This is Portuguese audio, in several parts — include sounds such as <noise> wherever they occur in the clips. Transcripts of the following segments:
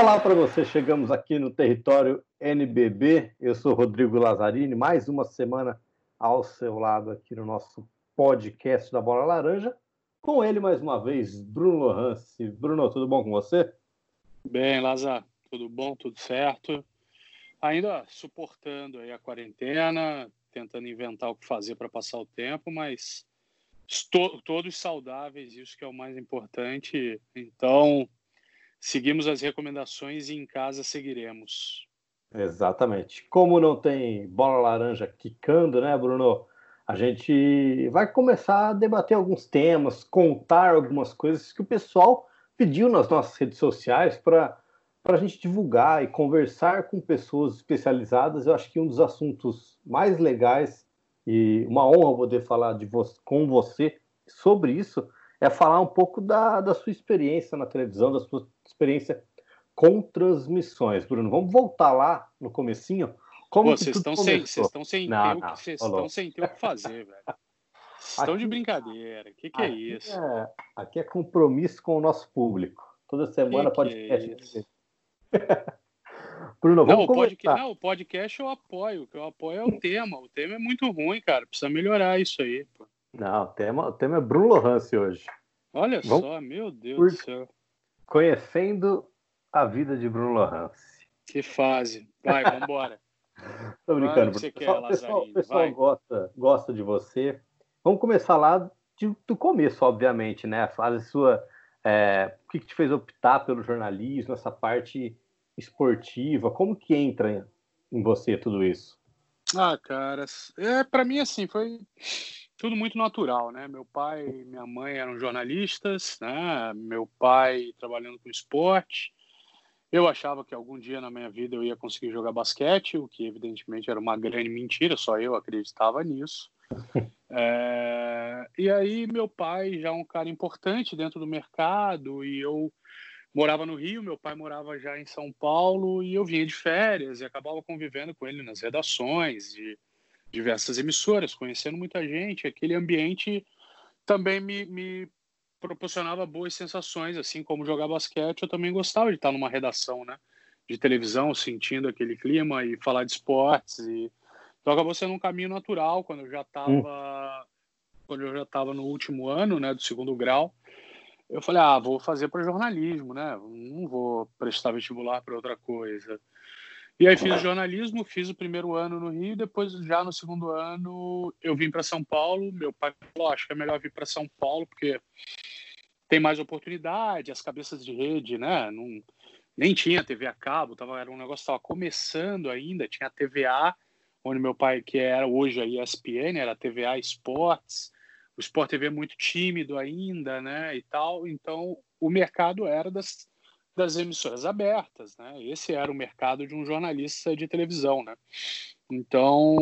Olá, para você. Chegamos aqui no território NBB. Eu sou Rodrigo Lazzarini. Mais uma semana ao seu lado aqui no nosso podcast da Bola Laranja. Com ele, mais uma vez, Bruno Lohance. Bruno, tudo bom com você? Bem, Lazar. Tudo bom, tudo certo. Ainda suportando aí a quarentena, tentando inventar o que fazer para passar o tempo, mas estou, todos saudáveis, isso que é o mais importante. Então, seguimos as recomendações e em casa seguiremos. Exatamente. Como não tem bola laranja quicando, né, Bruno? A gente vai começar a debater alguns temas, contar algumas coisas que o pessoal pediu nas nossas redes sociais para a gente divulgar e conversar com pessoas especializadas. Eu acho que um dos assuntos mais legais e uma honra poder falar de vo com você sobre isso é falar um pouco da, da sua experiência na televisão, da sua experiência com transmissões. Bruno, vamos voltar lá no comecinho. Como vocês estão sem, vocês estão sem não, ter, não, vocês estão sem ter o que fazer, velho. Estão de brincadeira. O que, que é isso? É, aqui é compromisso com o nosso público. Toda semana pode É <laughs> Bruno, vamos não, podcast, não, o podcast eu apoio. O que eu apoio é o tema. O tema é muito ruim, cara. Precisa melhorar isso aí. Pô. Não, o tema, o tema é Bruno Lohance hoje. Olha vamos só, meu Deus do céu. Conhecendo a vida de Bruno Lohance. Que fase. Vai, vambora. <laughs> Tô brincando. O pessoal, quer, pessoal, pessoal gosta, gosta de você. Vamos começar lá de, do começo, obviamente, né? A fase sua. É, o que, que te fez optar pelo jornalismo, essa parte esportiva? Como que entra em você tudo isso? Ah, cara, é, para mim, assim, foi tudo muito natural, né? Meu pai e minha mãe eram jornalistas, né? Meu pai trabalhando com esporte. Eu achava que algum dia na minha vida eu ia conseguir jogar basquete, o que evidentemente era uma grande mentira, só eu acreditava nisso. <laughs> É... E aí meu pai já é um cara importante dentro do mercado e eu morava no Rio, meu pai morava já em São Paulo e eu vinha de férias e acabava convivendo com ele nas redações de diversas emissoras, conhecendo muita gente. Aquele ambiente também me, me proporcionava boas sensações, assim como jogar basquete. Eu também gostava de estar numa redação, né, de televisão, sentindo aquele clima e falar de esportes. E... Então acabou sendo um caminho natural quando eu já estava hum. quando eu já estava no último ano, né, do segundo grau eu falei, ah, vou fazer para jornalismo, né? Não vou prestar vestibular para outra coisa. E aí fiz jornalismo, fiz o primeiro ano no Rio, depois já no segundo ano eu vim para São Paulo. Meu pai falou, acho que é melhor vir para São Paulo porque tem mais oportunidade, as cabeças de rede, né? Não, nem tinha TV a cabo, tava, era um negócio que estava começando ainda, tinha a TVA, onde meu pai, que era hoje a ESPN, era a TVA Esportes, o Sport TV é muito tímido ainda, né, e tal, então o mercado era das, das emissoras abertas, né, esse era o mercado de um jornalista de televisão, né, então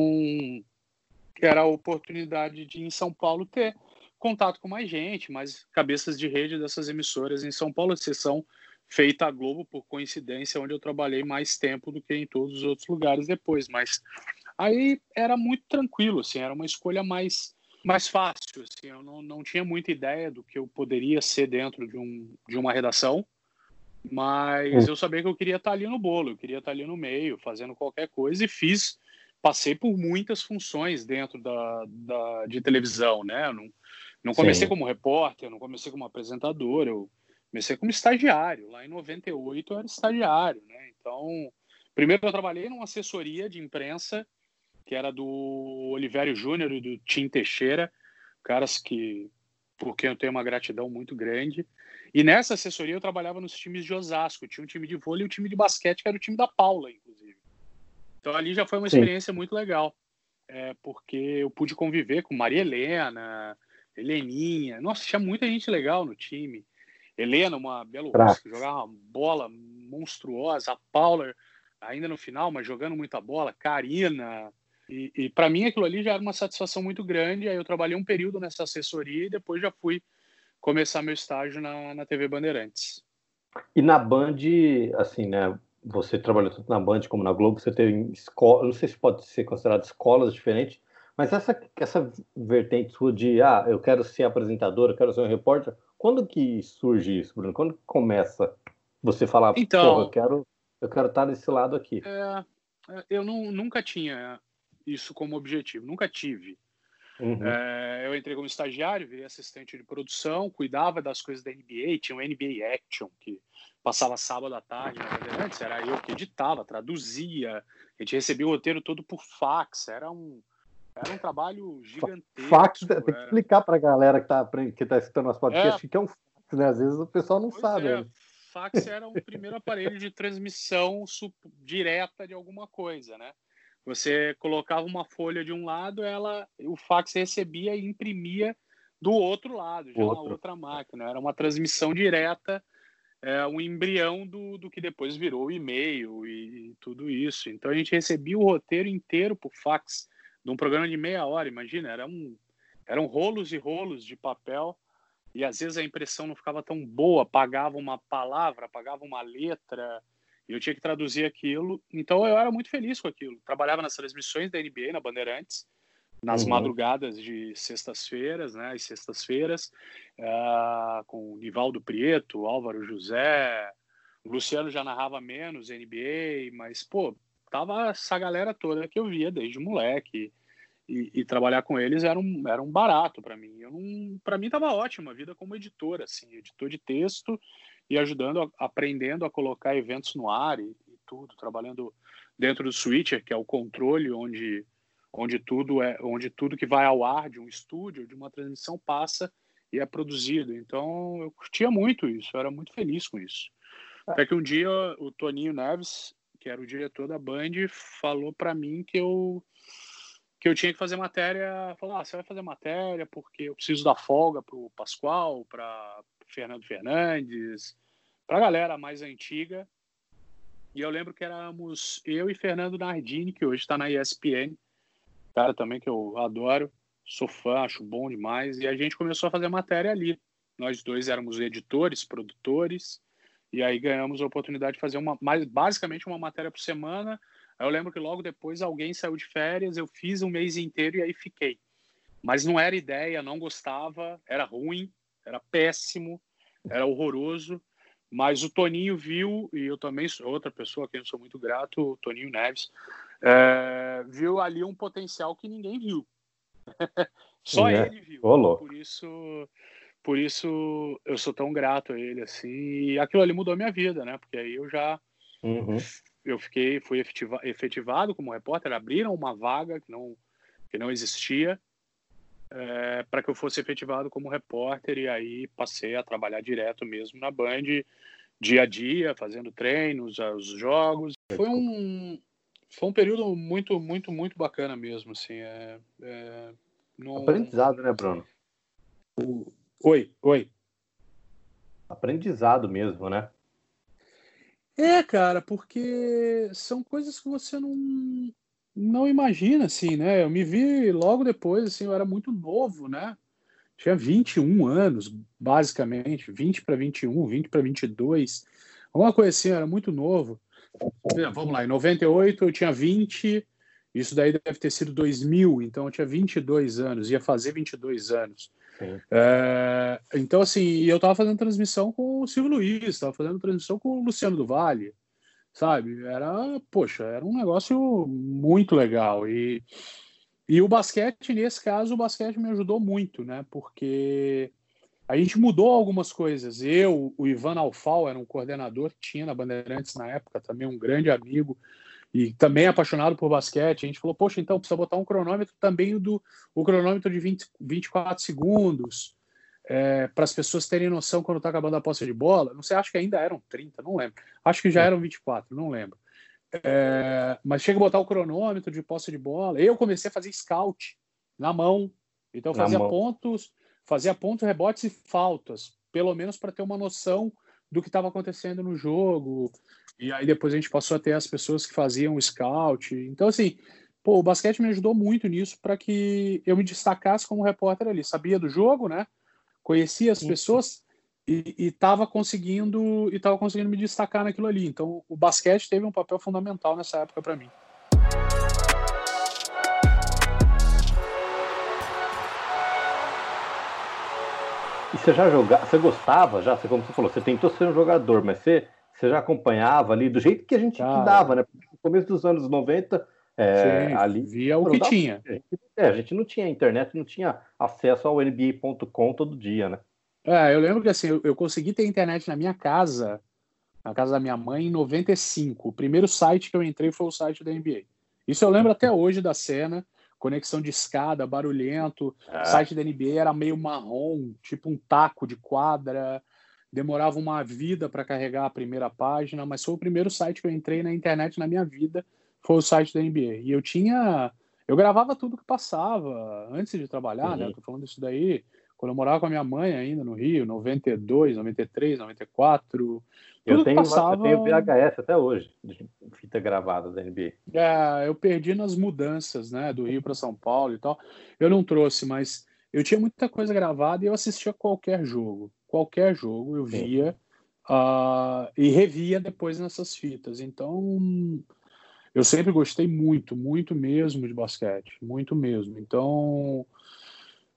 era a oportunidade de em São Paulo ter contato com mais gente, mais cabeças de rede dessas emissoras em São Paulo, exceção feita a Globo por coincidência, onde eu trabalhei mais tempo do que em todos os outros lugares depois, mas aí era muito tranquilo, assim, era uma escolha mais mais fácil. Assim, eu não, não tinha muita ideia do que eu poderia ser dentro de, um, de uma redação, mas hum. eu sabia que eu queria estar ali no bolo, eu queria estar ali no meio, fazendo qualquer coisa, e fiz, passei por muitas funções dentro da, da de televisão, né? Eu não, não comecei Sim. como repórter, não comecei como apresentador, eu comecei como estagiário. Lá em 98 eu era estagiário, né? Então, primeiro eu trabalhei numa assessoria de imprensa que era do Olivério Júnior e do Tim Teixeira, caras que por quem eu tenho uma gratidão muito grande. E nessa assessoria eu trabalhava nos times de Osasco, tinha um time de vôlei e um time de basquete, que era o time da Paula, inclusive. Então ali já foi uma experiência Sim. muito legal, é, porque eu pude conviver com Maria Helena, Heleninha, nossa, tinha muita gente legal no time. Helena, uma bela que jogava uma bola monstruosa, a Paula ainda no final, mas jogando muita bola, Karina, e, e para mim aquilo ali já era uma satisfação muito grande. Aí eu trabalhei um período nessa assessoria e depois já fui começar meu estágio na, na TV Bandeirantes. E na Band, assim, né? Você trabalhou tanto na Band como na Globo, você teve escola, não sei se pode ser considerado escolas diferentes, mas essa, essa vertente sua de, ah, eu quero ser apresentador, eu quero ser um repórter, quando que surge isso, Bruno? Quando começa Você falar, então, eu quero, eu quero estar nesse lado aqui. É, é, eu não, nunca tinha isso como objetivo, nunca tive. Uhum. É, eu entrei como estagiário, virei assistente de produção, cuidava das coisas da NBA, tinha um NBA Action que passava sábado à tarde na Bandeirantes, era eu que editava, traduzia, a gente recebia o roteiro todo por fax, era um, era um trabalho gigantesco. Fax, tem que explicar para a galera que está que tá escutando nosso podcast é. que é um fax, né? Às vezes o pessoal não pois sabe. É. Né? Fax era o primeiro aparelho de transmissão direta de alguma coisa, né? Você colocava uma folha de um lado, ela, o fax recebia e imprimia do outro lado, já Outro. na outra máquina. Era uma transmissão direta, é, um embrião do, do que depois virou o e-mail e, e tudo isso. Então a gente recebia o roteiro inteiro por fax de um programa de meia hora, imagina, era um, eram rolos e rolos de papel e às vezes a impressão não ficava tão boa, apagava uma palavra, apagava uma letra, e eu tinha que traduzir aquilo. Então eu era muito feliz com aquilo. Trabalhava nas transmissões da NBA na Bandeirantes, nas uhum. madrugadas de sextas-feiras, né, as sextas-feiras, uh, com o Nivaldo Prieto, Álvaro José, o Luciano já narrava menos NBA, mas, pô, tava essa galera toda que eu via desde moleque. E, e trabalhar com eles era um, era um barato para mim. Para mim tava ótimo a vida como editor, assim, editor de texto e ajudando, aprendendo a colocar eventos no ar e, e, tudo, trabalhando dentro do switcher, que é o controle onde onde tudo é, onde tudo que vai ao ar de um estúdio, de uma transmissão passa e é produzido. Então eu curtia muito isso, eu era muito feliz com isso. Até que um dia o Toninho Neves, que era o diretor da Band, falou para mim que eu que eu tinha que fazer matéria, falou: ah, você vai fazer matéria porque eu preciso dar folga pro Pascoal, para Fernando Fernandes, para a galera mais antiga. E eu lembro que éramos eu e Fernando Nardini, que hoje está na ESPN, cara também que eu adoro, sou fã, acho bom demais. E a gente começou a fazer matéria ali. Nós dois éramos editores, produtores, e aí ganhamos a oportunidade de fazer uma, mais, basicamente uma matéria por semana. Aí eu lembro que logo depois alguém saiu de férias, eu fiz um mês inteiro e aí fiquei. Mas não era ideia, não gostava, era ruim, era péssimo, era horroroso. Mas o Toninho viu, e eu também sou outra pessoa a quem eu sou muito grato, o Toninho Neves, é, viu ali um potencial que ninguém viu. <laughs> Só é. ele viu. Olô. Por isso, por isso eu sou tão grato a ele assim. E aquilo ali mudou a minha vida, né? Porque aí eu já uhum. eu fiquei, fui efetiva, efetivado como repórter. Abriram uma vaga que não que não existia é, para que eu fosse efetivado como repórter e aí passei a trabalhar direto mesmo na Band, dia a dia, fazendo treinos, os jogos. Foi um, foi um período muito, muito, muito bacana mesmo, assim. É, é, não... Aprendizado, né, Bruno? Oi, oi. Aprendizado mesmo, né? É, cara, porque são coisas que você não, não imagina, assim, né? Eu me vi logo depois, assim, eu era muito novo, né? Tinha 21 anos, basicamente, 20 para 21, 20 para 22, alguma coisa assim, eu era muito novo. Vamos lá, em 98 eu tinha 20, isso daí deve ter sido 2000, então eu tinha 22 anos, ia fazer 22 anos. É, então, assim, eu estava fazendo transmissão com o Silvio Luiz, estava fazendo transmissão com o Luciano do Vale, sabe? Era, poxa, era um negócio muito legal. E, e o basquete, nesse caso, o basquete me ajudou muito, né? Porque a gente mudou algumas coisas. Eu, o Ivan Alfal, era um coordenador que tinha na Bandeirantes na época, também um grande amigo e também apaixonado por basquete. A gente falou, poxa, então precisa botar um cronômetro também do o cronômetro de 20, 24 segundos é, para as pessoas terem noção quando está acabando a posse de bola. Não sei, acho que ainda eram 30, não lembro. Acho que já eram 24, não lembro. É, mas chega a botar o cronômetro de posse de bola. Eu comecei a fazer scout na mão. Então fazia pontos, fazia pontos, rebotes e faltas, pelo menos para ter uma noção do que estava acontecendo no jogo. E aí depois a gente passou a ter as pessoas que faziam o scout. Então assim, pô, o basquete me ajudou muito nisso para que eu me destacasse como repórter ali. Sabia do jogo, né? Conhecia as pessoas e estava conseguindo e estava conseguindo me destacar naquilo ali. Então, o basquete teve um papel fundamental nessa época para mim. E você já jogava, você gostava já, você, como você falou, você tentou ser um jogador, mas você, Você já acompanhava ali do jeito que a gente Cara, dava, né? No começo dos anos 90, é, Sim, ali via o que dava, tinha. É, a gente não tinha internet, não tinha acesso ao NBA.com todo dia, né? É, eu lembro que assim, eu, eu, consegui ter internet na minha casa, na casa da minha mãe, em 95. O primeiro site que eu entrei foi o site da NBA. Isso eu lembro até hoje da cena. Conexão de escada, barulhento. É. O site da NBA era meio marrom, tipo um taco de quadra. Demorava uma vida para carregar a primeira página, mas foi o primeiro site que eu entrei na internet na minha vida. Foi o site da NBA. E eu tinha. Eu gravava tudo que passava antes de trabalhar, né? uhum. né? Tô falando isso daí quando eu morava com a minha mãe ainda no Rio, 92, 93, 94. Eu tenho, passava... eu tenho VHS até hoje, de fita gravada da NBA. É, eu perdi nas mudanças, né, do Rio para São Paulo e tal. Eu não trouxe, mas eu tinha muita coisa gravada e eu assistia qualquer jogo. Qualquer jogo eu via uh, e revia depois nessas fitas. Então, eu sempre gostei muito, muito mesmo de basquete. Muito mesmo. Então,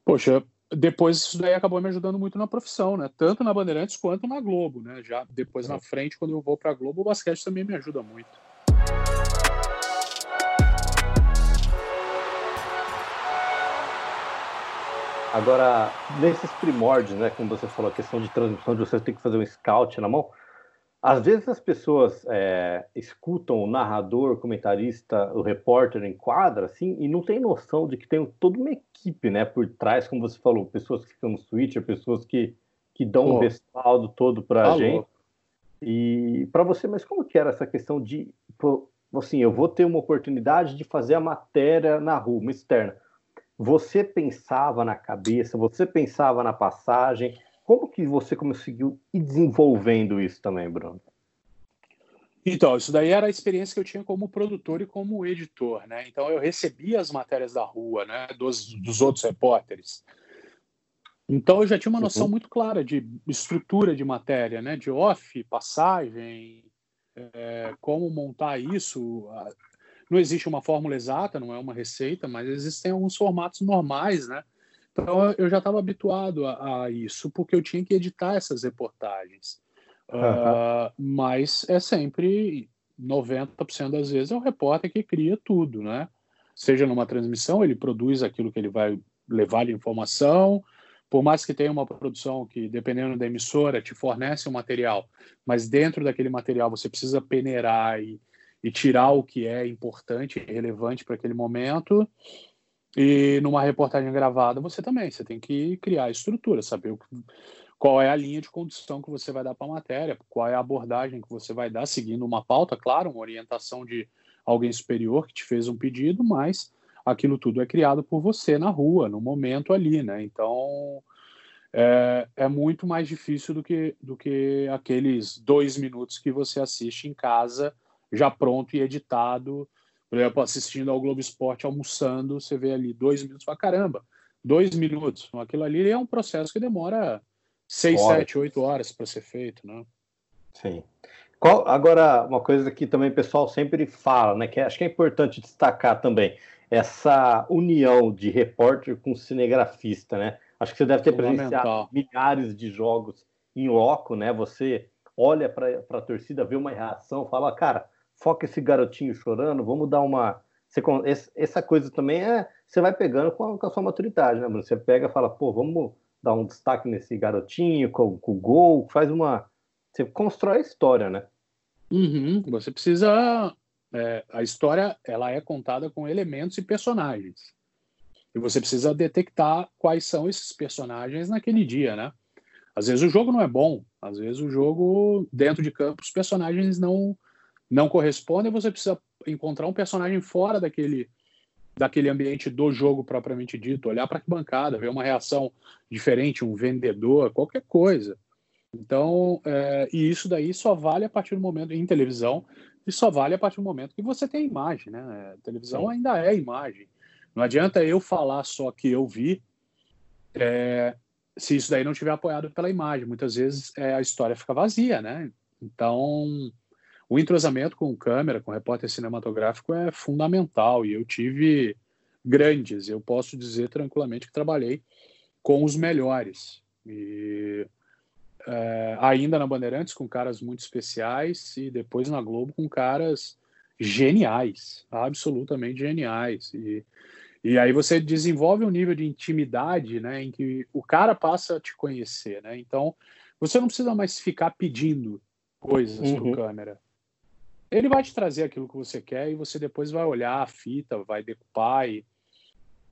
poxa, depois isso daí acabou me ajudando muito na profissão, né? Tanto na Bandeirantes quanto na Globo, né? Já depois na frente, quando eu vou para a Globo, o basquete também me ajuda muito. Agora, nesses primórdios, né, como você falou, a questão de transmissão, de você ter que fazer um scout na mão, às vezes as pessoas é, escutam o narrador, o comentarista, o repórter em quadra, assim, e não tem noção de que tem toda uma equipe, né, por trás, como você falou, pessoas que ficam no Twitter, pessoas que, que dão Pô. um respaldo todo para a gente. E para você, mas como que era essa questão de, assim, eu vou ter uma oportunidade de fazer a matéria na rua, uma externa. Você pensava na cabeça, você pensava na passagem, como que você conseguiu ir desenvolvendo isso também, Bruno? Então, isso daí era a experiência que eu tinha como produtor e como editor, né? Então eu recebia as matérias da rua, né, dos, dos outros repórteres. Então eu já tinha uma noção uhum. muito clara de estrutura de matéria, né, de off, passagem, é, como montar isso. Não existe uma fórmula exata, não é uma receita, mas existem alguns formatos normais, né? Então eu já estava habituado a, a, isso, porque eu tinha que editar essas reportagens. Uhum. Uh, mas é sempre, 90% das vezes, é o repórter que cria tudo, né? Seja numa transmissão, ele produz aquilo que ele vai levar de informação, por mais que tenha uma produção que, dependendo da emissora, te fornece um material, mas dentro daquele material você precisa peneirar e, e tirar o que é importante e relevante para aquele momento. E numa reportagem gravada, você também, você tem que criar a estrutura, saber o, qual é a linha de condução que você vai dar para a matéria, qual é a abordagem que você vai dar, seguindo uma pauta, claro, uma orientação de alguém superior que te fez um pedido, mas aquilo tudo é criado por você na rua, no momento ali, né? Então é, é muito mais difícil do que, do que aqueles dois minutos que você assiste em casa, já pronto e editado por exemplo, assistindo ao Globo Esporte almoçando, você vê ali dois minutos, fala, caramba, dois minutos. Aquilo ali é um processo que demora seis, horas. sete, oito horas para ser feito, né? Sim. Qual, agora, uma coisa que também o pessoal sempre fala, né, que acho que é importante destacar também, essa união de repórter com cinegrafista, né? Acho que você deve ter presenciado milhares de jogos em loco, né? Você olha para a torcida, vê uma reação, fala, cara, foca esse garotinho chorando, vamos dar uma. Você, essa coisa também é. Você vai pegando com a, com a sua maturidade, né, Bruno? Você pega e fala, pô, vamos dar um destaque nesse garotinho, com, com o gol, faz uma. Você constrói a história, né? Uhum, você precisa. É, a história ela é contada com elementos e personagens. E você precisa detectar quais são esses personagens naquele dia, né? Às vezes o jogo não é bom, às vezes o jogo, dentro de campo, os personagens não, não correspondem, você precisa encontrar um personagem fora daquele daquele ambiente do jogo propriamente dito, olhar para que bancada, ver uma reação diferente, um vendedor, qualquer coisa. Então, é, e isso daí só vale a partir do momento em televisão e só vale a partir do momento que você tem imagem, né? A televisão Sim. ainda é imagem. Não adianta eu falar só que eu vi, é, se isso daí não tiver apoiado pela imagem. Muitas vezes é, a história fica vazia, né? Então, o entrosamento com câmera, com repórter cinematográfico é fundamental e eu tive grandes. Eu posso dizer tranquilamente que trabalhei com os melhores. E é, ainda na Bandeirantes com caras muito especiais e depois na Globo com caras geniais, absolutamente geniais. E, e aí você desenvolve um nível de intimidade, né, em que o cara passa a te conhecer, né? Então você não precisa mais ficar pedindo coisas uhum. para câmera. Ele vai te trazer aquilo que você quer e você depois vai olhar a fita, vai decupar e,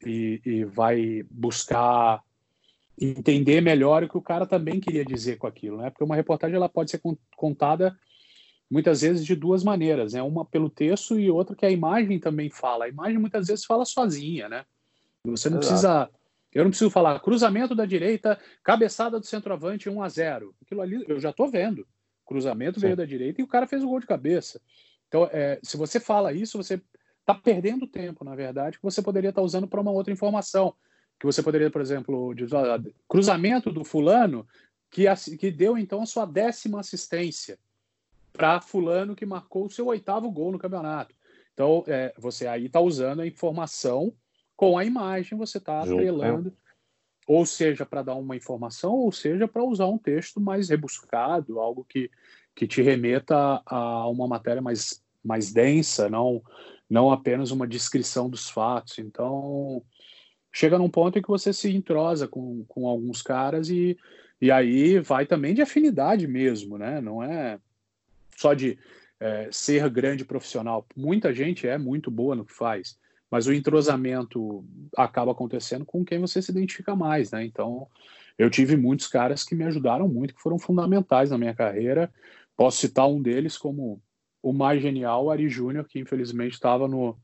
e, e vai buscar entender melhor o que o cara também queria dizer com aquilo, né? Porque uma reportagem ela pode ser contada muitas vezes de duas maneiras, né? Uma pelo texto e outra que a imagem também fala. A imagem muitas vezes fala sozinha, né? Você não Exato. precisa eu não preciso falar cruzamento da direita, cabeçada do centroavante 1 a 0. Aquilo ali eu já estou vendo. Cruzamento Sim. veio da direita e o cara fez o gol de cabeça. Então, é, se você fala isso, você está perdendo tempo, na verdade, que você poderia estar tá usando para uma outra informação que você poderia, por exemplo, dizer, cruzamento do fulano que, que deu então a sua décima assistência para fulano que marcou o seu oitavo gol no campeonato. Então, é, você aí está usando a informação com a imagem, você está é. atrelando, ou seja, para dar uma informação, ou seja, para usar um texto mais rebuscado, algo que, que te remeta a uma matéria mais, mais densa, não, não apenas uma descrição dos fatos. Então, chega num ponto em que você se entrosa com, com alguns caras e, e aí vai também de afinidade mesmo, né? Não é só de é, ser grande profissional. Muita gente é muito boa no que faz, mas o entrosamento acaba acontecendo com quem você se identifica mais, né? Então, eu tive muitos caras que me ajudaram muito, que foram fundamentais na minha carreira. Posso citar um deles como o mais genial, Ari Júnior, que infelizmente estava no,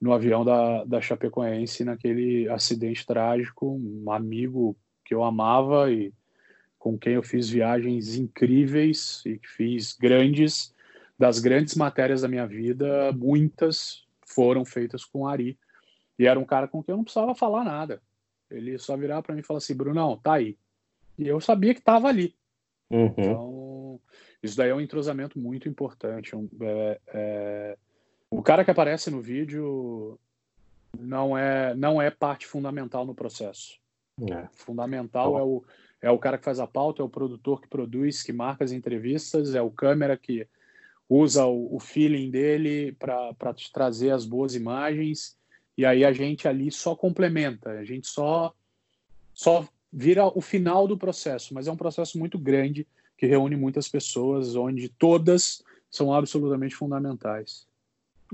no avião da, da Chapecoense naquele acidente trágico, um amigo que eu amava e com quem eu fiz viagens incríveis e fiz grandes, das grandes matérias da minha vida, muitas foram feitas com Ari. E era um cara com quem eu não precisava falar nada. Ele só virava para mim e falava assim, Brunão, tá aí. E eu sabia que estava ali. Uhum. Então, isso daí é um entrosamento muito importante. Um, é, é o cara que aparece no vídeo não é não é parte fundamental no processo. É. Fundamental é o, é o cara que faz a pauta, é o produtor que produz, que marca as entrevistas, é o câmera que usa o, o feeling dele para te trazer as boas imagens. E aí a gente ali só complementa, a gente só, só vira o final do processo, mas é um processo muito grande que reúne muitas pessoas, onde todas são absolutamente fundamentais.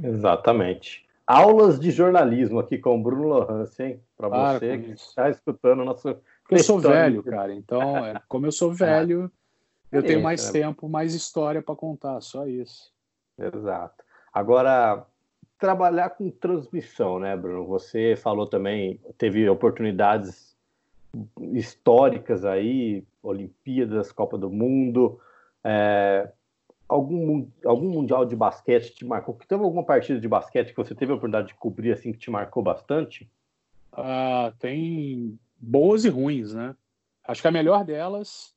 Exatamente. Aulas de jornalismo aqui com o Bruno hein? Para você que está escutando o nosso. Eu sou velho, cara. Então, é, como eu sou <laughs> velho, eu tenho mais né? tempo, mais história para contar, só isso. Exato. Agora, trabalhar com transmissão, né, Bruno? Você falou também, teve oportunidades históricas aí, Olimpíadas, Copa do Mundo. É, algum, algum mundial de basquete te marcou? Teve alguma partida de basquete que você teve a oportunidade de cobrir assim que te marcou bastante? Ah, tem boas e ruins, né? Acho que a melhor delas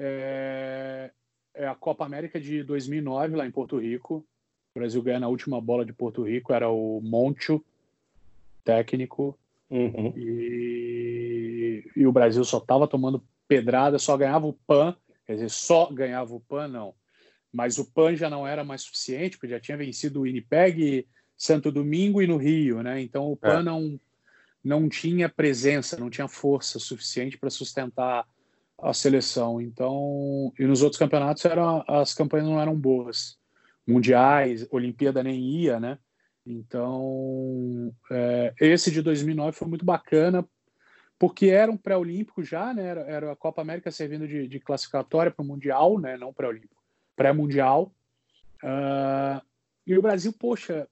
é, é a Copa América de 2009 lá em Porto Rico. O Brasil ganha na última bola de Porto Rico, era o Moncho, técnico. Uhum. E, e o Brasil só estava tomando pedrada, só ganhava o PAN, quer dizer, só ganhava o PAN, não mas o PAN já não era mais suficiente, porque já tinha vencido o Winnipeg, Santo Domingo e no Rio, né? Então o PAN é. não, não tinha presença, não tinha força suficiente para sustentar a seleção. Então, e nos outros campeonatos eram, as campanhas não eram boas. Mundiais, Olimpíada nem ia, né? Então, é, esse de 2009 foi muito bacana, porque era um pré-olímpico já, né? Era, era, a Copa América servindo de, de classificatória para o Mundial, né? Não pré-olímpico pré-mundial. Uh, e o Brasil, poxa,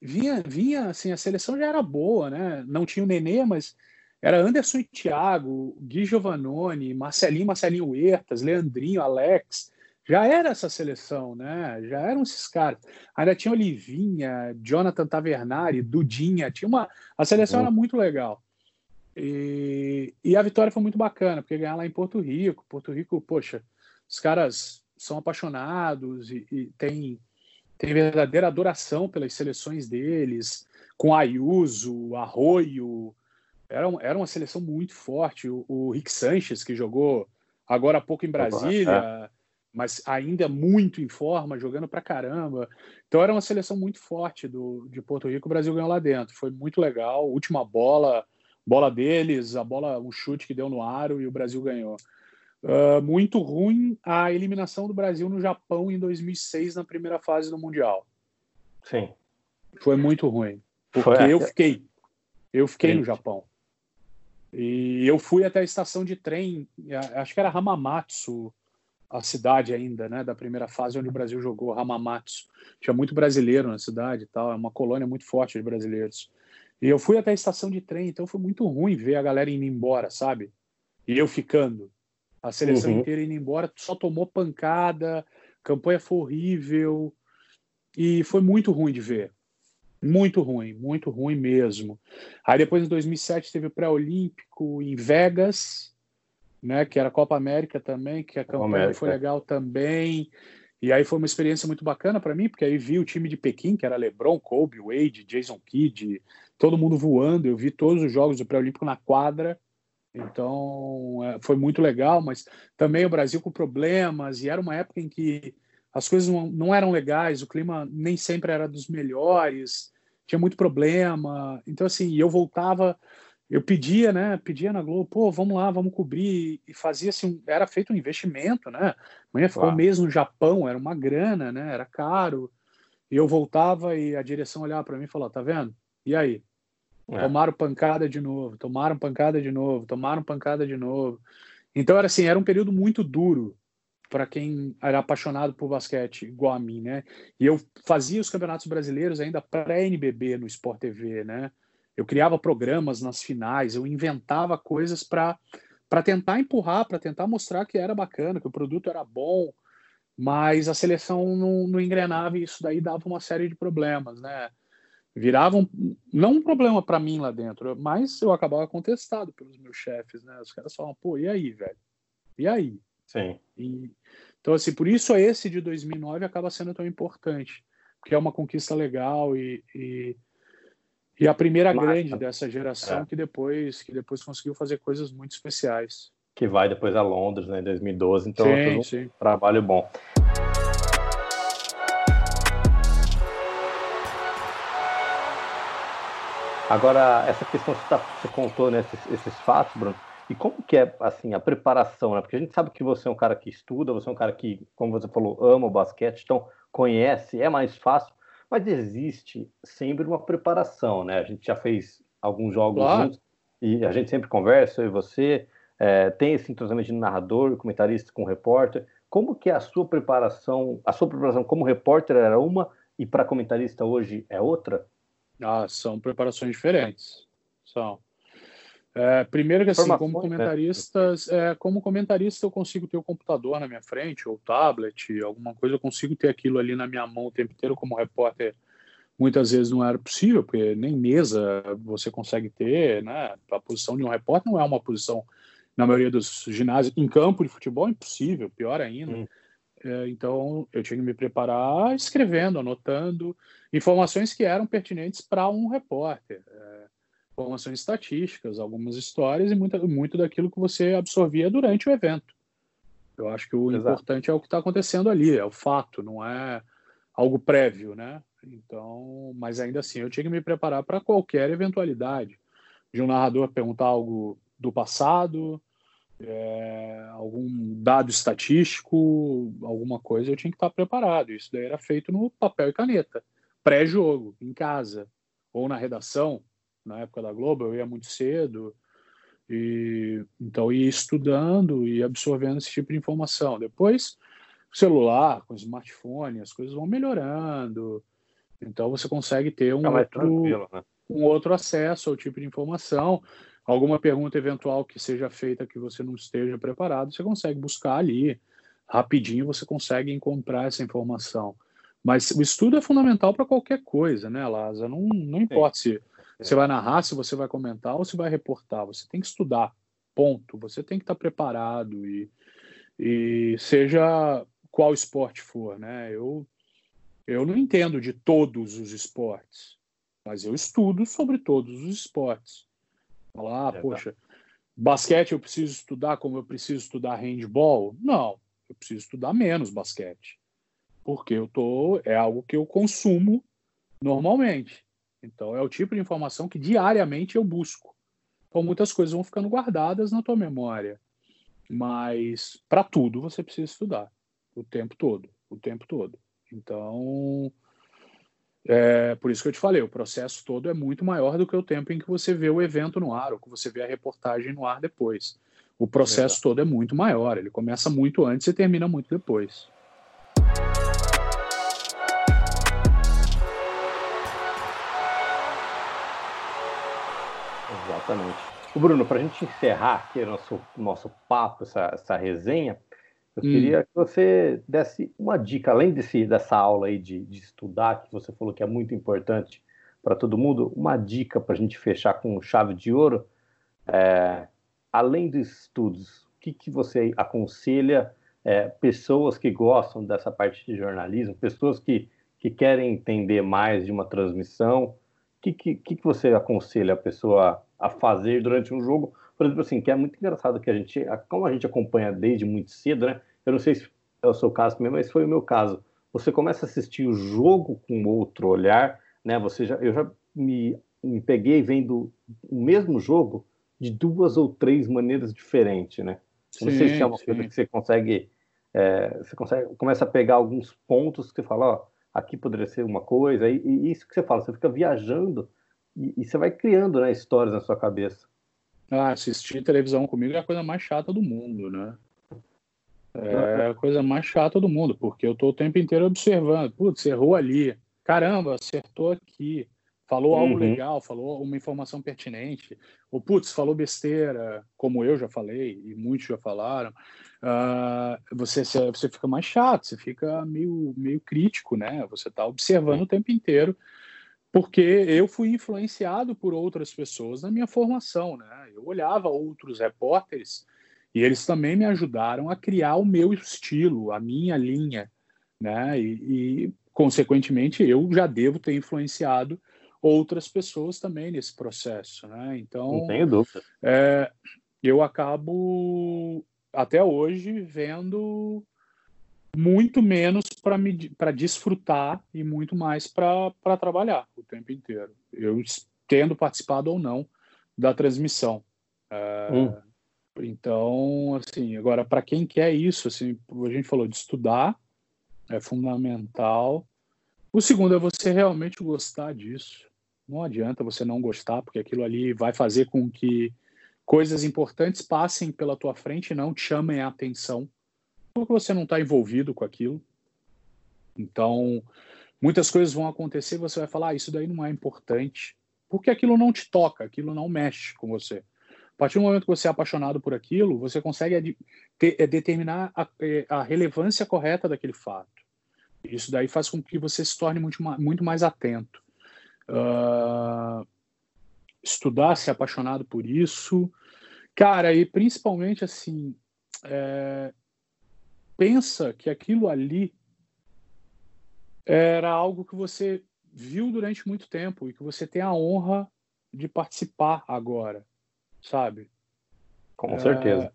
vinha, vinha assim, a seleção já era boa, né? Não tinha o Nenê, mas era Anderson e Thiago, Gui Giovannone, Marcelinho, Marcelinho Huertas, Leandrinho, Alex. Já era essa seleção, né? Já eram esses caras. Ainda tinha Olivinha, Jonathan Tavernari, Dudinha. Tinha uma... A seleção uhum. era muito legal. E, e a vitória foi muito bacana, porque ganhar lá em Porto Rico. Porto Rico, poxa, os caras são apaixonados e, e têm, têm verdadeira adoração pelas seleções deles, com Ayuso, Arroio. Era, era uma seleção muito forte. O, o Rick Sanchez, que jogou agora há pouco em Brasília, é. mas ainda muito em forma, jogando pra caramba. Então era uma seleção muito forte do, de Porto Rico, o Brasil ganhou lá dentro. Foi muito legal. Última bola, bola deles, a bola, um chute que deu no aro e o Brasil ganhou. Uh, muito ruim a eliminação do Brasil no Japão em 2006 na primeira fase do Mundial. Sim. Foi muito ruim. Porque Foi. eu fiquei. Eu fiquei no Japão. E eu fui até a estação de trem, acho que era Hamamatsu, a cidade ainda, né, da primeira fase onde o Brasil jogou, Hamamatsu. Tinha muito brasileiro na cidade e tal, é uma colônia muito forte de brasileiros. E eu fui até a estação de trem, então foi muito ruim ver a galera indo embora, sabe? E eu ficando. A seleção uhum. inteira indo embora, só tomou pancada, campanha foi horrível. E foi muito ruim de ver. Muito ruim, muito ruim mesmo. Aí depois, em 2007, teve o pré-olímpico em Vegas, né, que era a Copa América também, que a campanha América. foi legal também. E aí foi uma experiência muito bacana para mim, porque aí vi o time de Pequim, que era LeBron, Kobe, Wade, Jason Kidd, todo mundo voando. Eu vi todos os jogos do pré-olímpico na quadra. Então, é, foi muito legal, mas também o Brasil com problemas, e era uma época em que as coisas não, não eram legais, o clima nem sempre era dos melhores, tinha muito problema. Então, assim, eu voltava, eu pedia, né? Pedia na Globo, pô, vamos lá, vamos cobrir. E fazia assim, era feito um investimento, né? Amanhã ficou um mês no Japão, era uma grana, né? Era caro. E eu voltava e a direção olhava para mim e falava: tá vendo? E aí? É. Tomaram pancada de novo, tomaram pancada de novo, tomaram pancada de novo. Então era assim, era um período muito duro para quem era apaixonado por basquete, igual a mim, né? E eu fazia os campeonatos brasileiros ainda pré-NBB no Sport TV, né? Eu criava programas nas finais, eu inventava coisas para tentar empurrar, para tentar mostrar que era bacana, que o produto era bom, mas a seleção não, não engrenava e isso daí dava uma série de problemas, né? Virava um, não um problema para mim lá dentro, mas eu acabava contestado pelos meus chefes, né? Os caras falavam, pô, e aí, velho? E aí? Sim. E, então, assim, por isso esse de 2009 acaba sendo tão importante, porque é uma conquista legal e, e, e a primeira Massa. grande dessa geração é. que depois que depois conseguiu fazer coisas muito especiais. Que vai depois a Londres, né, em 2012. Então, sim, é um sim. trabalho bom. Agora, essa questão que você, tá, você contou, né, esses, esses fatos, Bruno, e como que é, assim, a preparação, né? Porque a gente sabe que você é um cara que estuda, você é um cara que, como você falou, ama o basquete, então conhece, é mais fácil, mas existe sempre uma preparação, né? A gente já fez alguns jogos claro. juntos e a gente sempre conversa, eu e você, é, tem esse entrosamento de narrador, comentarista com repórter. Como que é a sua preparação, a sua preparação como repórter era uma e para comentarista hoje é outra? Ah, são preparações diferentes. São. É, primeiro que assim, como né? comentaristas, é, como comentarista eu consigo ter o computador na minha frente, ou tablet, alguma coisa, eu consigo ter aquilo ali na minha mão o tempo inteiro, como repórter muitas vezes não era possível, porque nem mesa você consegue ter, né? A posição de um repórter não é uma posição, na maioria dos ginásios, em campo de futebol, impossível, pior ainda. Hum. É, então eu tinha que me preparar escrevendo, anotando informações que eram pertinentes para um repórter. É, informações estatísticas, algumas histórias e muito, muito daquilo que você absorvia durante o evento. Eu acho que o Exato. importante é o que está acontecendo ali, é o fato, não é algo prévio, né? Então, mas ainda assim, eu tinha que me preparar para qualquer eventualidade de um narrador perguntar algo do passado, é, algum dado estatístico, alguma coisa, eu tinha que estar preparado. Isso daí era feito no papel e caneta, pré-jogo, em casa ou na redação na época da Globo, eu ia muito cedo, e então ia estudando e absorvendo esse tipo de informação. Depois, celular, com smartphone, as coisas vão melhorando, então você consegue ter um, outro, né? um outro acesso ao tipo de informação. Alguma pergunta eventual que seja feita que você não esteja preparado, você consegue buscar ali. Rapidinho você consegue encontrar essa informação. Mas o estudo é fundamental para qualquer coisa, né, Lázaro? Não, não importa Sim. se você vai narrar, se você vai comentar ou se vai reportar. Você tem que estudar, ponto. Você tem que estar preparado e, e seja qual esporte for, né? Eu, eu não entendo de todos os esportes, mas eu estudo sobre todos os esportes. Falar, ah, é, poxa, Basquete eu preciso estudar como eu preciso estudar handball? Não, eu preciso estudar menos basquete. Porque eu tô, é algo que eu consumo normalmente. Então é o tipo de informação que diariamente eu busco. Então muitas coisas vão ficando guardadas na tua memória. Mas para tudo você precisa estudar o tempo todo, o tempo todo. Então, é por isso que eu te falei, o processo todo é muito maior do que o tempo em que você vê o evento no ar ou que você vê a reportagem no ar depois. O processo é todo é muito maior, ele começa muito antes e termina muito depois. Exatamente. O Bruno, para a gente encerrar aqui o nosso, nosso papo, essa, essa resenha, eu hum. queria que você desse uma dica, além desse, dessa aula aí de, de estudar, que você falou que é muito importante para todo mundo, uma dica para a gente fechar com chave de ouro. É, além dos estudos, o que, que você aconselha é, pessoas que gostam dessa parte de jornalismo, pessoas que, que querem entender mais de uma transmissão? O que, que, que você aconselha a pessoa a fazer durante um jogo por exemplo, assim, que é muito engraçado que a gente, como a gente acompanha desde muito cedo, né? Eu não sei se é o seu caso também, mas foi o meu caso. Você começa a assistir o jogo com outro olhar, né? Você já, eu já me, me peguei vendo o mesmo jogo de duas ou três maneiras diferentes, né? Sim, não sei se é uma sim. coisa que você consegue, é, você consegue, começa a pegar alguns pontos que você fala, ó, aqui poderia ser uma coisa, e, e isso que você fala, você fica viajando e, e você vai criando, né, histórias na sua cabeça. Ah, assistir televisão comigo é a coisa mais chata do mundo, né? É a coisa mais chata do mundo, porque eu tô o tempo inteiro observando. Putz, errou ali. Caramba, acertou aqui. Falou algo uhum. legal, falou uma informação pertinente. Ou, putz, falou besteira, como eu já falei, e muitos já falaram. Uh, você, você fica mais chato, você fica meio, meio crítico, né? Você tá observando o tempo inteiro porque eu fui influenciado por outras pessoas na minha formação, né? Eu olhava outros repórteres e eles também me ajudaram a criar o meu estilo, a minha linha, né? E, e consequentemente eu já devo ter influenciado outras pessoas também nesse processo, né? Então, não tenho dúvida. É, eu acabo até hoje vendo muito menos para desfrutar e muito mais para trabalhar o tempo inteiro. Eu tendo participado ou não da transmissão. É, hum. Então, assim, agora, para quem quer isso, assim, a gente falou de estudar, é fundamental. O segundo é você realmente gostar disso. Não adianta você não gostar, porque aquilo ali vai fazer com que coisas importantes passem pela tua frente e não te chamem a atenção porque você não está envolvido com aquilo. Então, muitas coisas vão acontecer, você vai falar, ah, isso daí não é importante, porque aquilo não te toca, aquilo não mexe com você. A partir do momento que você é apaixonado por aquilo, você consegue é, determinar a, é, a, relevância correta daquele fato. Isso daí faz com que você se torne muito, muito mais atento. Uh, estudar, ser apaixonado por isso. Cara, e principalmente assim, é, pensa que aquilo ali era algo que você viu durante muito tempo e que você tem a honra de participar agora, sabe? Com certeza. É,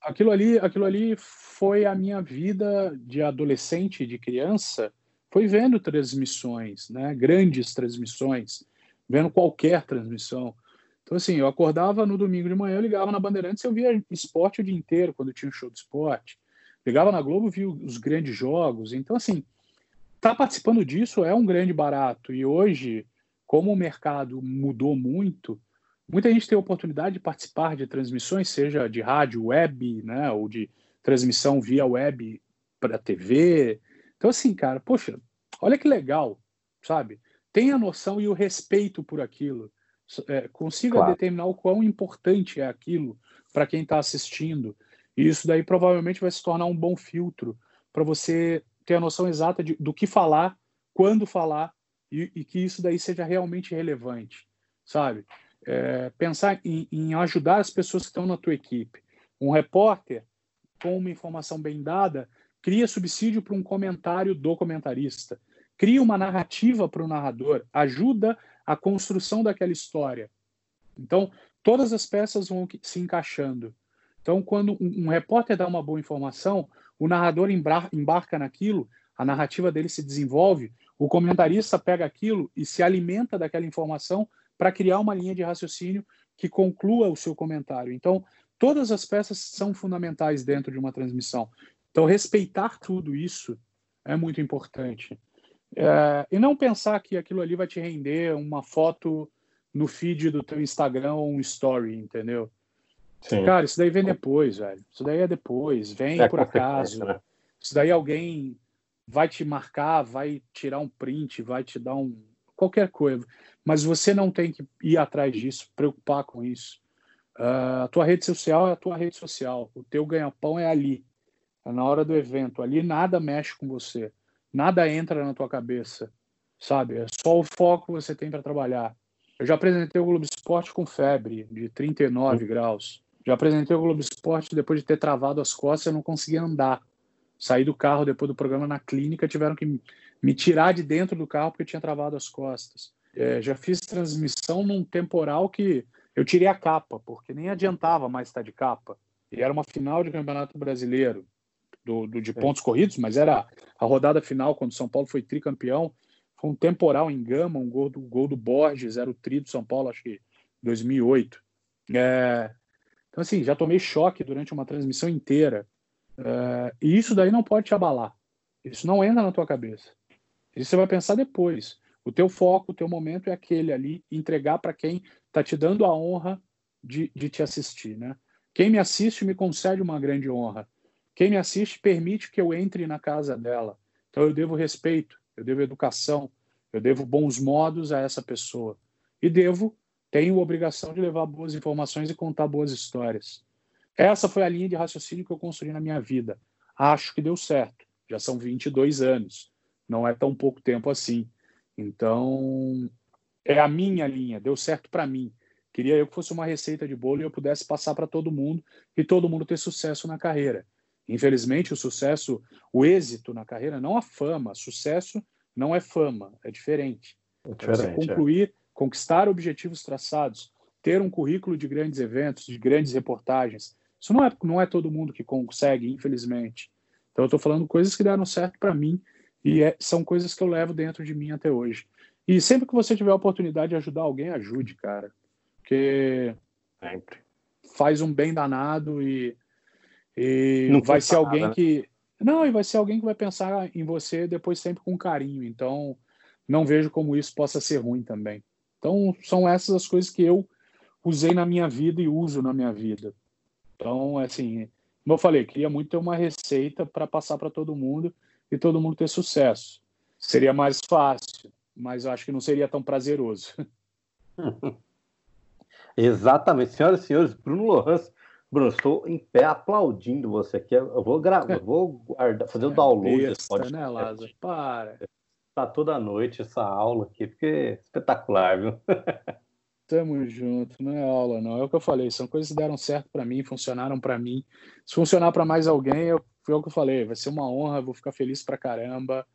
aquilo ali, aquilo ali foi a minha vida de adolescente, de criança, foi vendo transmissões, né? Grandes transmissões, vendo qualquer transmissão. Então assim, eu acordava no domingo de manhã, eu ligava na Bandeirantes, eu via esporte o dia inteiro quando tinha um show de esporte. Pegava na Globo, viu os grandes jogos. Então, assim, tá participando disso é um grande barato. E hoje, como o mercado mudou muito, muita gente tem a oportunidade de participar de transmissões, seja de rádio, web, né, ou de transmissão via web para TV. Então, assim, cara, poxa, olha que legal, sabe? Tenha a noção e o respeito por aquilo. É, consiga claro. determinar o quão importante é aquilo para quem está assistindo. E isso daí provavelmente vai se tornar um bom filtro para você ter a noção exata de, do que falar, quando falar, e, e, que isso daí seja realmente relevante, sabe? É, pensar em, em, ajudar as pessoas que estão na tua equipe. Um repórter, com uma informação bem dada, cria subsídio para um comentário do comentarista, cria uma narrativa para o narrador, ajuda a construção daquela história. Então, todas as peças vão se encaixando. Então, quando um, repórter dá uma boa informação, o narrador embarca naquilo, a narrativa dele se desenvolve, o comentarista pega aquilo e se alimenta daquela informação para criar uma linha de raciocínio que conclua o seu comentário. Então, todas as peças são fundamentais dentro de uma transmissão. Então, respeitar tudo isso é muito importante. É, e não pensar que aquilo ali vai te render uma foto no feed do teu Instagram ou um story, entendeu? Sim. Cara, isso daí vem depois, velho. Isso daí é depois, vem é por acaso. Né? Isso daí alguém vai te marcar, vai tirar um print, vai te dar um qualquer coisa. Mas você não tem que ir atrás disso, preocupar com isso. Uh, a tua rede social é a tua rede social. O teu ganha-pão é ali, na hora do evento. Ali nada mexe com você, nada entra na tua cabeça, sabe? É só o foco que você tem para trabalhar. Eu já apresentei o Globo Esporte com febre de 39 graus. Já apresentei o Globo Esporte depois de ter travado as costas, eu não conseguia andar. Saí do carro depois do programa na clínica, tiveram que me tirar de dentro do carro porque tinha travado as costas. É, já fiz transmissão num temporal que eu tirei a capa, porque nem adiantava mais estar de capa. E era uma final de campeonato brasileiro, do, do de pontos corridos, mas era a rodada final, quando São Paulo foi tricampeão. Foi um temporal em Gama, um gol do, gol do Borges, era o tri do São Paulo, acho que 2008. É, então, assim, já tomei choque durante uma transmissão inteira. É, e isso daí não pode te abalar. Isso não entra na tua cabeça. Isso você vai pensar depois. O teu foco, o teu momento é aquele ali, entregar para quem está te dando a honra de, de te assistir, né? Quem me assiste me concede uma grande honra. Quem me assiste permite que eu entre na casa dela. Então eu devo respeito, eu devo educação, eu devo bons modos a essa pessoa. E devo, tenho obrigação de levar boas informações e contar boas histórias. Essa foi a linha de raciocínio que eu construí na minha vida. Acho que deu certo. Já são 22 anos. Não é tão pouco tempo assim. Então, é a minha linha, deu certo para mim. Queria eu que fosse uma receita de bolo e eu pudesse passar para todo mundo e todo mundo ter sucesso na carreira. Infelizmente, o sucesso, o êxito na carreira, não a fama. Sucesso não é fama, é diferente. É, é diferente é concluir, é. conquistar objetivos traçados, ter um currículo de grandes eventos, de grandes reportagens. Isso não é, não é todo mundo que consegue, infelizmente. Então, eu estou falando coisas que deram certo para mim e é, são coisas que eu levo dentro de mim até hoje. E sempre que você tiver a oportunidade de ajudar alguém, ajude, cara. Porque sempre. faz um bem danado e, e não vai ser alguém nada. Né? que. Não, e vai ser alguém que vai pensar em você depois sempre com carinho. Então, não vejo como isso possa ser ruim também. Então, são essas as coisas que eu usei na minha vida e uso na minha vida. Então, assim, como eu falei, queria muito ter uma receita para passar para todo mundo e todo mundo ter sucesso. Seria mais fácil, mas eu acho que não seria tão prazeroso. <laughs> <laughs> Exatamente. Senhoras e senhores, Bruno Lohans. Bruno, estou em pé aplaudindo você aqui. Eu vou gravar, eu vou guardar, fazer o <laughs> é download desse podcast. Né, Lázaro? Para. Tá toda noite essa aula aqui, porque é espetacular, viu? <laughs> Tamo junto, não é aula, não. É o que eu falei, são coisas que deram certo para mim, funcionaram para mim. Se funcionar para mais alguém, eu, foi o que eu falei, vai ser uma honra, vou ficar feliz pra caramba.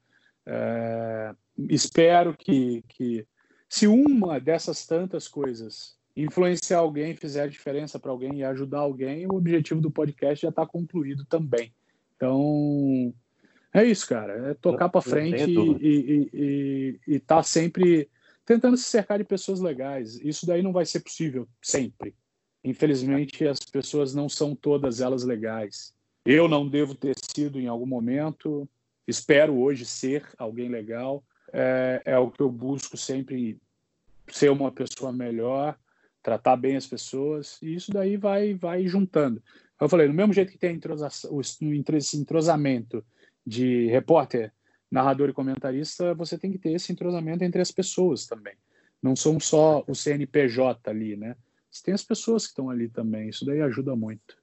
É, espero que, que, se uma dessas tantas coisas influenciar alguém, fizer diferença para alguém e ajudar alguém, o objetivo do podcast já está concluído também. Então, é isso, cara. É tocar para frente e estar tá sempre tentando se cercar de pessoas legais. Isso daí não vai ser possível sempre. Infelizmente, as pessoas não são todas elas legais. Eu não devo ter sido em algum momento, espero hoje ser alguém legal. É, é o que eu busco sempre ser uma pessoa melhor, tratar bem as pessoas, e isso daí vai, vai juntando. Eu falei, no mesmo jeito que tem esse entrosamento de repórter, narrador e comentarista, você tem que ter esse entrosamento entre as pessoas também. Não são só o CNPJ ali, né? Você tem as pessoas que estão ali também, isso daí ajuda muito.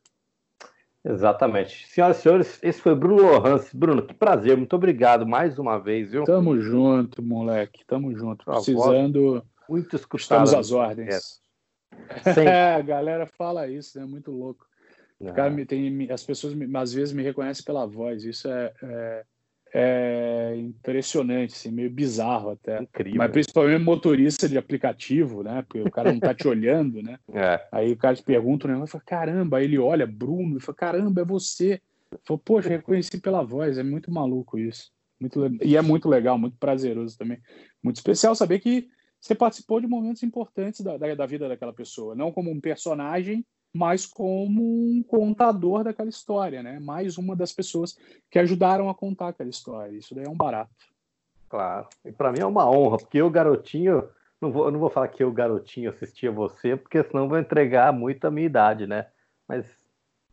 Exatamente. Senhoras e senhores, esse foi Bruno Lohans. Bruno, que prazer, muito obrigado mais uma vez, viu? Tamo junto, moleque, tamo junto. Precisando. Muito escutado. Estamos às ordens. É, a galera fala isso, né? Muito louco. Cara, tem, as pessoas às vezes me reconhecem pela voz. Isso é, é, é impressionante, assim, meio bizarro até. Incrível. Mas principalmente motorista de aplicativo, né? Porque o cara não tá te olhando, né? É. Aí o cara te pergunta, né? Fala, caramba, aí ele olha, Bruno, e fala, caramba, é você. Falou, poxa, reconheci pela voz, é muito maluco isso. Muito, e é muito legal, muito prazeroso também. Muito especial saber que você participou de momentos importantes da, da, da vida daquela pessoa, não como um personagem, mas como um contador daquela história, né? Mais uma das pessoas que ajudaram a contar aquela história. Isso daí é um barato. Claro. E para mim é uma honra, porque eu, garotinho, não vou, não vou falar que eu, garotinho, assistia você, porque senão vou entregar muito a minha idade, né? Mas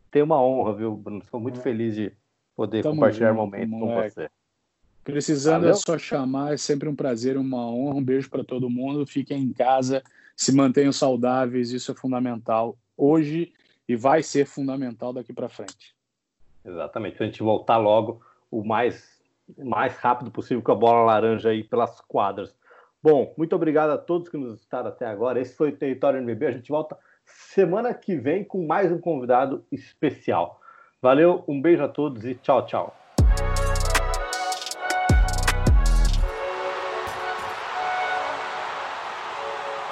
tem uma honra, viu, Bruno? Sou muito é. feliz de poder Tamo compartilhar junto, momentos com você. Precisando Valeu? é só chamar, é sempre um prazer, uma honra. Um beijo para todo mundo. Fiquem em casa, se mantenham saudáveis, isso é fundamental hoje e vai ser fundamental daqui para frente. Exatamente, para a gente voltar logo o mais, mais rápido possível com a bola laranja aí pelas quadras. Bom, muito obrigado a todos que nos estaram até agora. Esse foi o Território NBB. A gente volta semana que vem com mais um convidado especial. Valeu, um beijo a todos e tchau, tchau.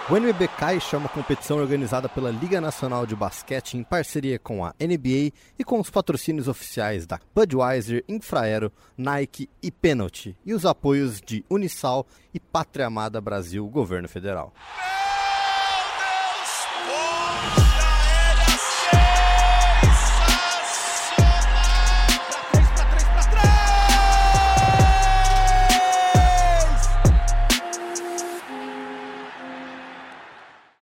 O NBB Caixa é uma competição organizada pela Liga Nacional de Basquete em parceria com a NBA e com os patrocínios oficiais da Budweiser, Infraero, Nike e Penalty, e os apoios de Unisal e Pátria Amada Brasil, Governo Federal.